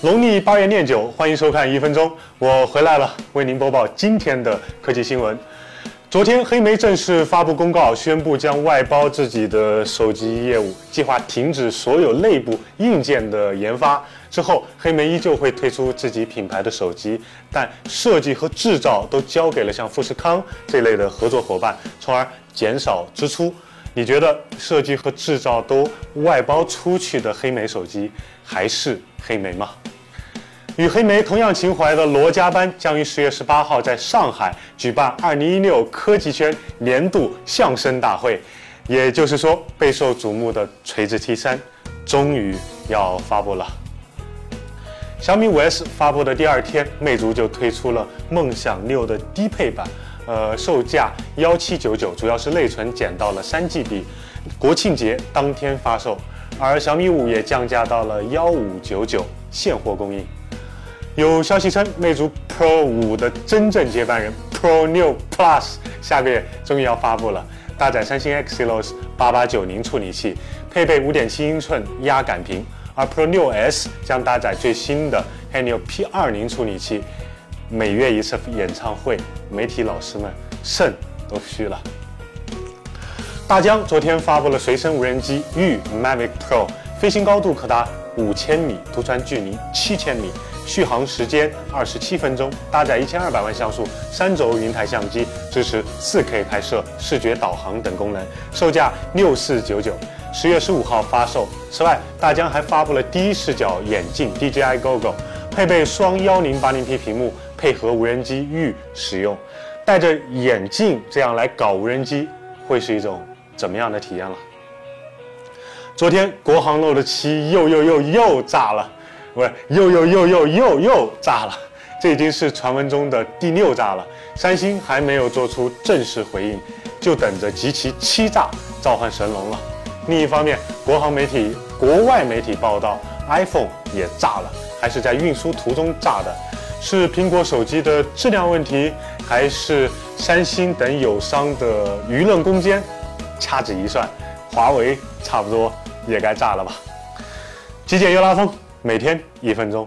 农历八月廿九，欢迎收看一分钟，我回来了，为您播报今天的科技新闻。昨天，黑莓正式发布公告，宣布将外包自己的手机业务，计划停止所有内部硬件的研发。之后，黑莓依旧会推出自己品牌的手机，但设计和制造都交给了像富士康这类的合作伙伴，从而减少支出。你觉得设计和制造都外包出去的黑莓手机还是黑莓吗？与黑莓同样情怀的罗家班将于十月十八号在上海举办二零一六科技圈年度相声大会，也就是说，备受瞩目的锤子 T 三终于要发布了。小米五 S 发布的第二天，魅族就推出了梦想六的低配版。呃，售价幺七九九，主要是内存减到了三 GB，国庆节当天发售。而小米五也降价到了幺五九九，现货供应。有消息称，魅族 Pro 五的真正接班人 Pro 六 Plus 下个月终于要发布了，搭载三星 Exynos 八八九零处理器，配备五点七英寸压感屏。而 Pro 六 S 将搭载最新的 Helio P 二零处理器。每月一次演唱会，媒体老师们肾都虚了。大疆昨天发布了随身无人机玉 Mavic Pro，飞行高度可达五千米，图传距离七千米，续航时间二十七分钟，搭载一千二百万像素三轴云台相机，支持四 K 拍摄、视觉导航等功能，售价六四九九，十月十五号发售。此外，大疆还发布了第一视角眼镜 DJI GoGo，配备双幺零八零 P 屏幕。配合无人机域使用，戴着眼镜这样来搞无人机，会是一种怎么样的体验了？昨天国航 Note 7又又又又炸了，不是又又又又又又炸了，这已经是传闻中的第六炸了。三星还没有做出正式回应，就等着集齐七炸召唤神龙了。另一方面，国航媒体、国外媒体报道，iPhone 也炸了，还是在运输途中炸的。是苹果手机的质量问题，还是三星等友商的舆论攻坚？掐指一算，华为差不多也该炸了吧？极简又拉风，每天一分钟。